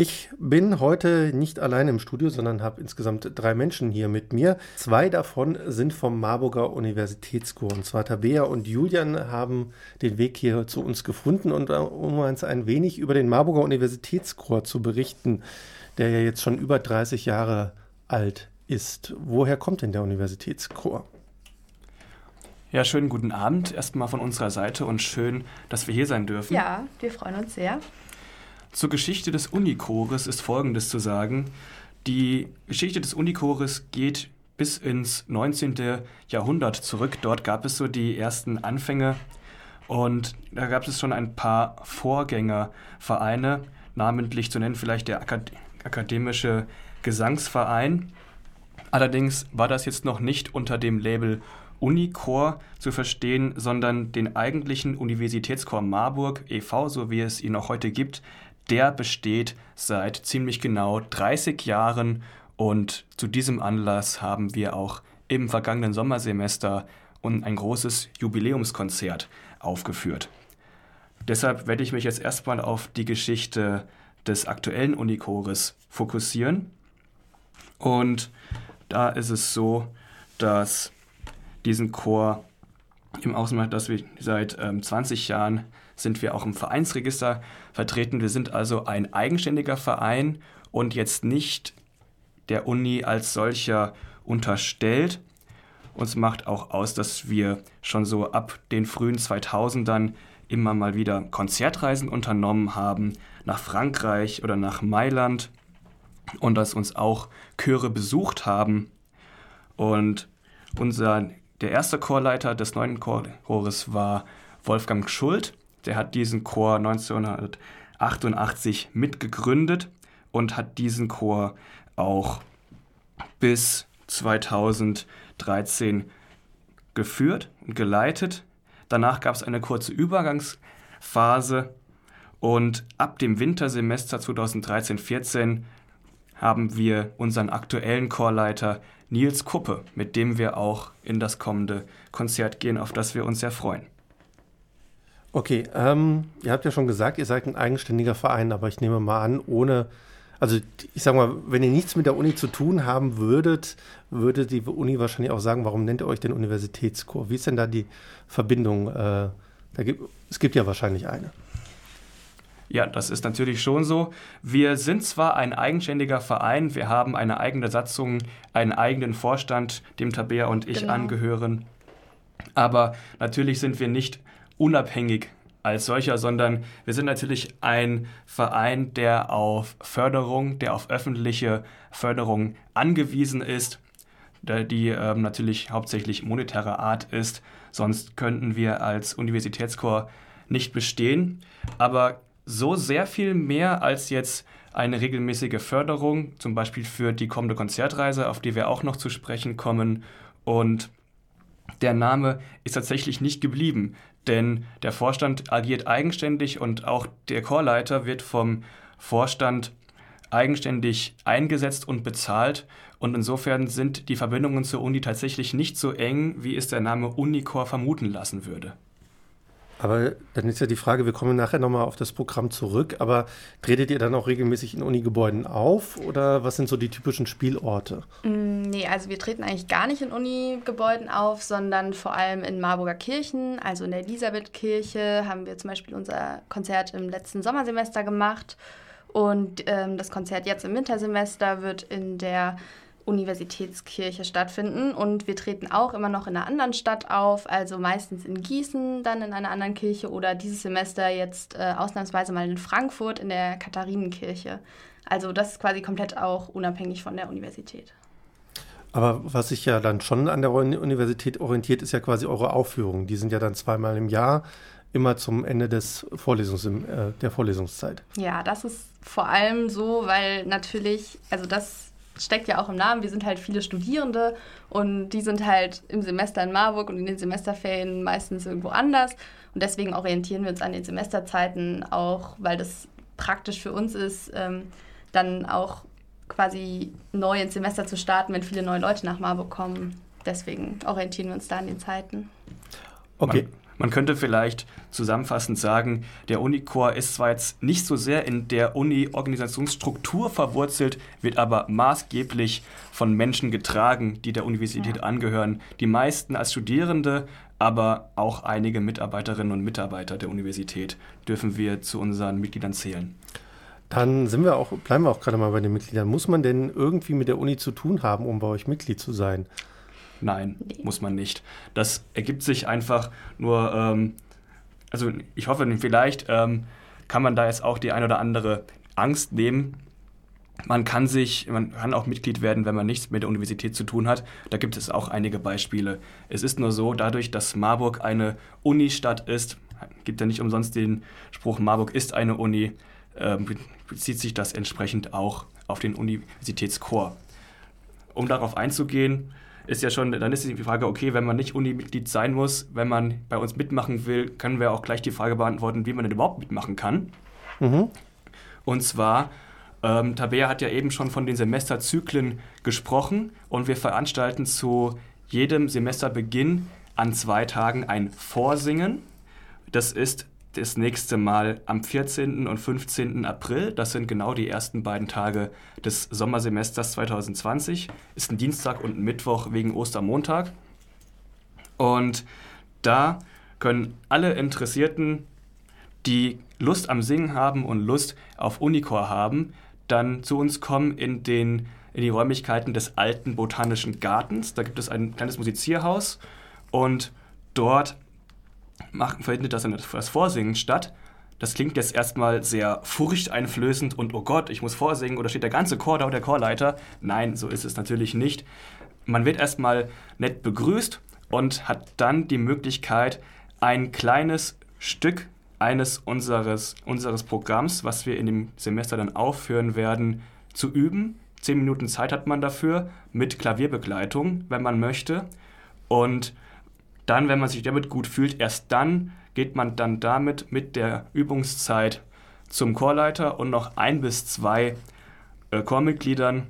Ich bin heute nicht allein im Studio, sondern habe insgesamt drei Menschen hier mit mir. Zwei davon sind vom Marburger Universitätschor. Und zwar Tabea und Julian haben den Weg hier zu uns gefunden. Und um uns ein wenig über den Marburger Universitätschor zu berichten, der ja jetzt schon über 30 Jahre alt ist. Woher kommt denn der Universitätschor? Ja, schönen guten Abend erstmal von unserer Seite und schön, dass wir hier sein dürfen. Ja, wir freuen uns sehr. Zur Geschichte des Unichores ist Folgendes zu sagen. Die Geschichte des Unichores geht bis ins 19. Jahrhundert zurück. Dort gab es so die ersten Anfänge und da gab es schon ein paar Vorgängervereine, namentlich zu nennen vielleicht der Akad Akademische Gesangsverein. Allerdings war das jetzt noch nicht unter dem Label Unichor zu verstehen, sondern den eigentlichen Universitätschor Marburg e.V., so wie es ihn auch heute gibt, der besteht seit ziemlich genau 30 Jahren und zu diesem Anlass haben wir auch im vergangenen Sommersemester ein großes Jubiläumskonzert aufgeführt. Deshalb werde ich mich jetzt erstmal auf die Geschichte des aktuellen Unichores fokussieren. Und da ist es so, dass diesen Chor im Außenmarkt, dass wir seit ähm, 20 Jahren sind wir auch im Vereinsregister vertreten. Wir sind also ein eigenständiger Verein und jetzt nicht der Uni als solcher unterstellt. Uns macht auch aus, dass wir schon so ab den frühen 2000ern immer mal wieder Konzertreisen unternommen haben nach Frankreich oder nach Mailand und dass uns auch Chöre besucht haben. Und unser, der erste Chorleiter des neuen Chores war Wolfgang Schuld der hat diesen Chor 1988 mitgegründet und hat diesen Chor auch bis 2013 geführt und geleitet. Danach gab es eine kurze Übergangsphase und ab dem Wintersemester 2013-14 haben wir unseren aktuellen Chorleiter Nils Kuppe, mit dem wir auch in das kommende Konzert gehen, auf das wir uns sehr freuen. Okay, ähm, ihr habt ja schon gesagt, ihr seid ein eigenständiger Verein, aber ich nehme mal an, ohne, also ich sag mal, wenn ihr nichts mit der Uni zu tun haben würdet, würde die Uni wahrscheinlich auch sagen, warum nennt ihr euch den Universitätschor? Wie ist denn da die Verbindung? Äh, da gibt, es gibt ja wahrscheinlich eine. Ja, das ist natürlich schon so. Wir sind zwar ein eigenständiger Verein, wir haben eine eigene Satzung, einen eigenen Vorstand, dem Tabea und ich genau. angehören, aber natürlich sind wir nicht unabhängig als solcher, sondern wir sind natürlich ein Verein, der auf Förderung, der auf öffentliche Förderung angewiesen ist, die ähm, natürlich hauptsächlich monetärer Art ist. Sonst könnten wir als Universitätschor nicht bestehen. Aber so sehr viel mehr als jetzt eine regelmäßige Förderung, zum Beispiel für die kommende Konzertreise, auf die wir auch noch zu sprechen kommen. Und der Name ist tatsächlich nicht geblieben. Denn der Vorstand agiert eigenständig und auch der Chorleiter wird vom Vorstand eigenständig eingesetzt und bezahlt. Und insofern sind die Verbindungen zur Uni tatsächlich nicht so eng, wie es der Name Unichor vermuten lassen würde. Aber dann ist ja die Frage, wir kommen nachher nochmal auf das Programm zurück, aber tretet ihr dann auch regelmäßig in Unigebäuden auf oder was sind so die typischen Spielorte? Mm, nee, also wir treten eigentlich gar nicht in Unigebäuden auf, sondern vor allem in Marburger Kirchen, also in der Elisabethkirche haben wir zum Beispiel unser Konzert im letzten Sommersemester gemacht und ähm, das Konzert jetzt im Wintersemester wird in der Universitätskirche stattfinden. Und wir treten auch immer noch in einer anderen Stadt auf, also meistens in Gießen, dann in einer anderen Kirche oder dieses Semester jetzt äh, ausnahmsweise mal in Frankfurt in der Katharinenkirche. Also das ist quasi komplett auch unabhängig von der Universität. Aber was sich ja dann schon an der Universität orientiert, ist ja quasi eure Aufführungen. Die sind ja dann zweimal im Jahr, immer zum Ende des Vorlesungs äh, der Vorlesungszeit. Ja, das ist vor allem so, weil natürlich, also das steckt ja auch im Namen, wir sind halt viele Studierende und die sind halt im Semester in Marburg und in den Semesterferien meistens irgendwo anders. Und deswegen orientieren wir uns an den Semesterzeiten auch, weil das praktisch für uns ist, ähm, dann auch quasi neu ins Semester zu starten, wenn viele neue Leute nach Marburg kommen. Deswegen orientieren wir uns da an den Zeiten. Okay. Man könnte vielleicht zusammenfassend sagen, der Unicore ist zwar jetzt nicht so sehr in der Uni-Organisationsstruktur verwurzelt, wird aber maßgeblich von Menschen getragen, die der Universität ja. angehören. Die meisten als Studierende, aber auch einige Mitarbeiterinnen und Mitarbeiter der Universität dürfen wir zu unseren Mitgliedern zählen. Dann sind wir auch, bleiben wir auch gerade mal bei den Mitgliedern. Muss man denn irgendwie mit der Uni zu tun haben, um bei euch Mitglied zu sein? Nein, nee. muss man nicht. Das ergibt sich einfach nur, ähm, also ich hoffe, vielleicht ähm, kann man da jetzt auch die ein oder andere Angst nehmen. Man kann sich, man kann auch Mitglied werden, wenn man nichts mit der Universität zu tun hat. Da gibt es auch einige Beispiele. Es ist nur so, dadurch, dass Marburg eine Unistadt ist, gibt ja nicht umsonst den Spruch, Marburg ist eine Uni, äh, bezieht sich das entsprechend auch auf den Universitätschor. Um darauf einzugehen, ist ja schon, dann ist die Frage, okay, wenn man nicht Uni-Mitglied sein muss, wenn man bei uns mitmachen will, können wir auch gleich die Frage beantworten, wie man denn überhaupt mitmachen kann. Mhm. Und zwar, ähm, Tabea hat ja eben schon von den Semesterzyklen gesprochen und wir veranstalten zu jedem Semesterbeginn an zwei Tagen ein Vorsingen. Das ist das nächste Mal am 14. und 15. April. Das sind genau die ersten beiden Tage des Sommersemesters 2020. Ist ein Dienstag und ein Mittwoch wegen Ostermontag. Und da können alle Interessierten, die Lust am Singen haben und Lust auf Unicore haben, dann zu uns kommen in, den, in die Räumlichkeiten des alten Botanischen Gartens. Da gibt es ein kleines Musizierhaus und dort machen, findet das, das Vorsingen statt. Das klingt jetzt erstmal sehr furchteinflößend und oh Gott, ich muss vorsingen oder steht der ganze Chor da oder der Chorleiter. Nein, so ist es natürlich nicht. Man wird erstmal nett begrüßt und hat dann die Möglichkeit, ein kleines Stück eines unseres, unseres Programms, was wir in dem Semester dann aufführen werden, zu üben. Zehn Minuten Zeit hat man dafür mit Klavierbegleitung, wenn man möchte. Und dann, wenn man sich damit gut fühlt, erst dann geht man dann damit mit der Übungszeit zum Chorleiter und noch ein bis zwei äh, Chormitgliedern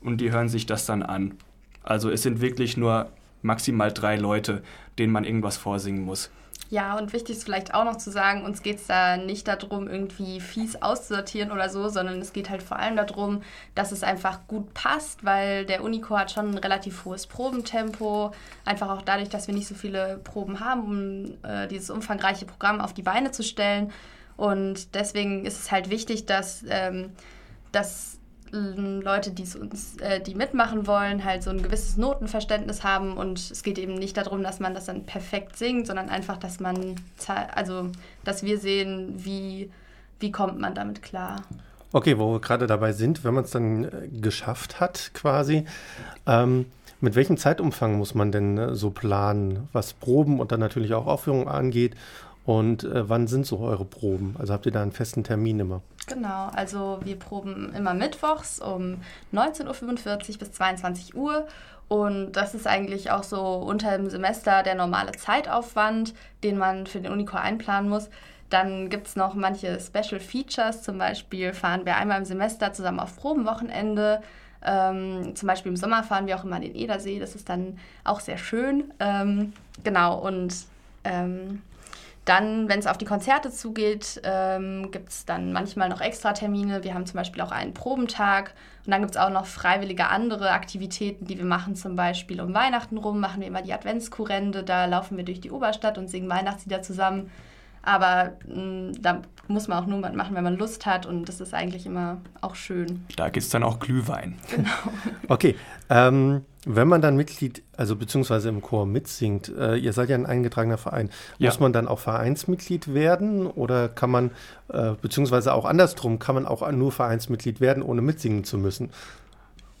und die hören sich das dann an. Also es sind wirklich nur maximal drei Leute, denen man irgendwas vorsingen muss. Ja, und wichtig ist vielleicht auch noch zu sagen, uns geht es da nicht darum, irgendwie fies auszusortieren oder so, sondern es geht halt vor allem darum, dass es einfach gut passt, weil der Unico hat schon ein relativ hohes Probentempo, einfach auch dadurch, dass wir nicht so viele Proben haben, um äh, dieses umfangreiche Programm auf die Beine zu stellen. Und deswegen ist es halt wichtig, dass, ähm, dass Leute, die uns, äh, die mitmachen wollen, halt so ein gewisses Notenverständnis haben und es geht eben nicht darum, dass man das dann perfekt singt, sondern einfach, dass man, also, dass wir sehen, wie, wie kommt man damit klar. Okay, wo wir gerade dabei sind, wenn man es dann äh, geschafft hat, quasi, ähm, mit welchem Zeitumfang muss man denn äh, so planen, was Proben und dann natürlich auch Aufführungen angeht? Und äh, wann sind so eure Proben? Also habt ihr da einen festen Termin immer? Genau, also wir proben immer mittwochs um 19.45 Uhr bis 22 Uhr. Und das ist eigentlich auch so unter dem Semester der normale Zeitaufwand, den man für den Unicore einplanen muss. Dann gibt es noch manche Special Features. Zum Beispiel fahren wir einmal im Semester zusammen auf Probenwochenende. Ähm, zum Beispiel im Sommer fahren wir auch immer an den Edersee. Das ist dann auch sehr schön. Ähm, genau, und ähm, dann, wenn es auf die Konzerte zugeht, ähm, gibt es dann manchmal noch Extratermine. Wir haben zum Beispiel auch einen Probentag und dann gibt es auch noch freiwillige andere Aktivitäten, die wir machen. Zum Beispiel um Weihnachten rum machen wir immer die Adventskurrende. Da laufen wir durch die Oberstadt und singen Weihnachtslieder zusammen. Aber mh, mm, da muss man auch nur machen, wenn man Lust hat und das ist eigentlich immer auch schön. Da gibt es dann auch Glühwein. Genau. Okay, ähm, wenn man dann Mitglied, also beziehungsweise im Chor mitsingt, äh, ihr seid ja ein eingetragener Verein, ja. muss man dann auch Vereinsmitglied werden oder kann man, äh, beziehungsweise auch andersrum, kann man auch nur Vereinsmitglied werden, ohne mitsingen zu müssen,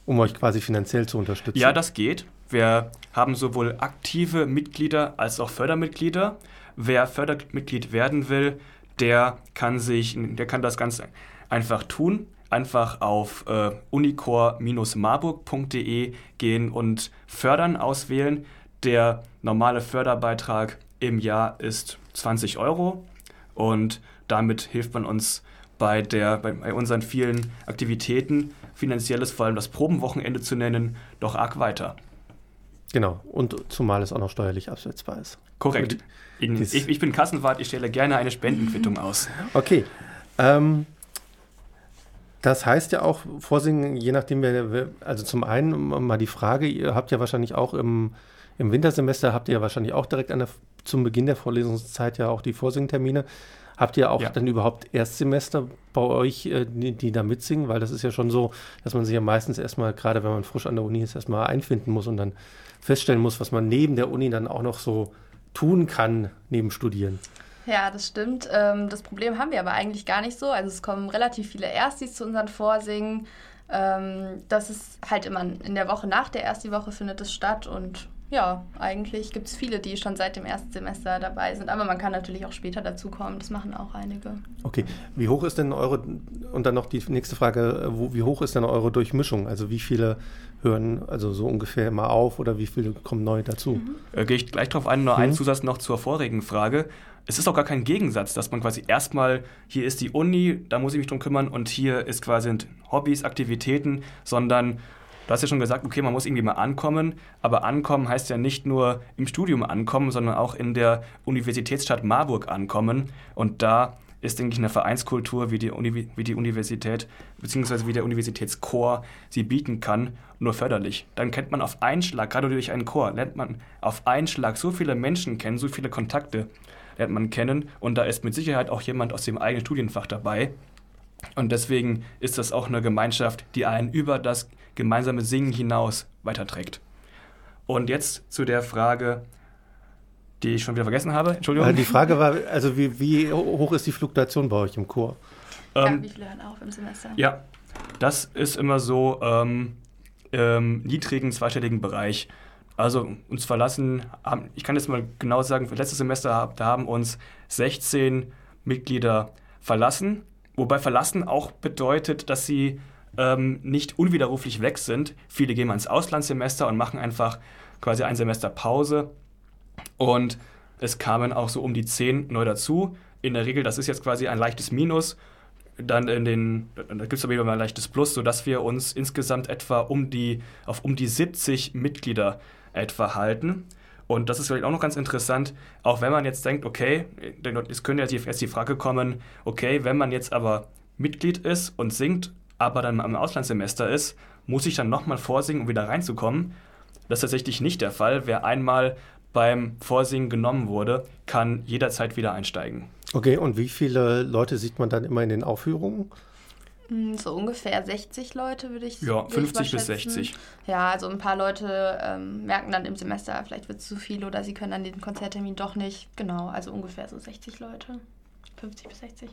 um euch quasi finanziell zu unterstützen? Ja, das geht. Wir haben sowohl aktive Mitglieder als auch Fördermitglieder. Wer Fördermitglied werden will, der kann sich, der kann das ganz einfach tun. Einfach auf äh, unicore-marburg.de gehen und Fördern auswählen. Der normale Förderbeitrag im Jahr ist 20 Euro und damit hilft man uns bei, der, bei unseren vielen Aktivitäten, finanzielles, vor allem das Probenwochenende zu nennen, doch arg weiter. Genau, und zumal es auch noch steuerlich absetzbar ist. Korrekt. Ich, ich, bin Kassenwart, ich stelle gerne eine Spendenquittung aus. Okay. Ähm, das heißt ja auch, Vorsingen, je nachdem, wer, also zum einen mal die Frage, ihr habt ja wahrscheinlich auch im, im Wintersemester, habt ihr ja wahrscheinlich auch direkt an der, zum Beginn der Vorlesungszeit ja auch die Vorsingtermine. Habt ihr auch ja. dann überhaupt Erstsemester bei euch, äh, die, die, da mitsingen? Weil das ist ja schon so, dass man sich ja meistens erstmal, gerade wenn man frisch an der Uni ist, erstmal einfinden muss und dann feststellen muss, was man neben der Uni dann auch noch so tun kann, neben Studieren. Ja, das stimmt. Ähm, das Problem haben wir aber eigentlich gar nicht so. Also es kommen relativ viele Erstis zu unseren Vorsingen. Ähm, das ist halt immer in der Woche nach der Ersti-Woche findet es statt und ja, eigentlich gibt es viele, die schon seit dem ersten Semester dabei sind. Aber man kann natürlich auch später dazukommen. Das machen auch einige. Okay. Wie hoch ist denn eure, und dann noch die nächste Frage, wo, wie hoch ist denn eure Durchmischung? Also wie viele hören also so ungefähr mal auf oder wie viele kommen neu dazu? Mhm. Äh, Gehe ich gleich drauf ein. Nur mhm. einen Zusatz noch zur vorigen Frage. Es ist auch gar kein Gegensatz, dass man quasi erstmal, hier ist die Uni, da muss ich mich drum kümmern und hier ist quasi Hobbys, Aktivitäten, sondern Du hast ja schon gesagt, okay, man muss irgendwie mal ankommen, aber ankommen heißt ja nicht nur im Studium ankommen, sondern auch in der Universitätsstadt Marburg ankommen. Und da ist, denke ich, eine Vereinskultur, wie die, Uni wie die Universität bzw. wie der Universitätschor sie bieten kann, nur förderlich. Dann kennt man auf einen Schlag, gerade durch einen Chor, lernt man auf einen Schlag so viele Menschen kennen, so viele Kontakte lernt man kennen und da ist mit Sicherheit auch jemand aus dem eigenen Studienfach dabei. Und deswegen ist das auch eine Gemeinschaft, die einen über das gemeinsame Singen hinaus weiterträgt. Und jetzt zu der Frage, die ich schon wieder vergessen habe. Entschuldigung. Äh, die Frage war, also wie, wie hoch ist die Fluktuation bei euch im Chor? Ähm, ja, wie viele hören auf im Semester? Ja, das ist immer so ähm, im niedrigen zweistelligen Bereich. Also uns verlassen, haben, ich kann jetzt mal genau sagen, für letztes Semester da haben uns 16 Mitglieder verlassen, wobei verlassen auch bedeutet, dass sie ähm, nicht unwiderruflich weg sind. Viele gehen mal ins Auslandssemester und machen einfach quasi ein Semester Pause. Und es kamen auch so um die zehn neu dazu. In der Regel, das ist jetzt quasi ein leichtes Minus. Dann in den, da gibt es aber wieder ein leichtes Plus, sodass wir uns insgesamt etwa um die, auf um die 70 Mitglieder etwa halten. Und das ist vielleicht auch noch ganz interessant, auch wenn man jetzt denkt, okay, es könnte jetzt die Frage kommen, okay, wenn man jetzt aber Mitglied ist und singt aber dann am Auslandssemester ist, muss ich dann nochmal vorsingen, um wieder reinzukommen. Das ist tatsächlich nicht der Fall. Wer einmal beim Vorsingen genommen wurde, kann jederzeit wieder einsteigen. Okay, und wie viele Leute sieht man dann immer in den Aufführungen? Hm, so ungefähr 60 Leute würde ich sagen. Ja, 50 bis 60. Ja, also ein paar Leute ähm, merken dann im Semester, vielleicht wird es zu viel oder sie können dann den Konzerttermin doch nicht. Genau, also ungefähr so 60 Leute. 50 bis 60.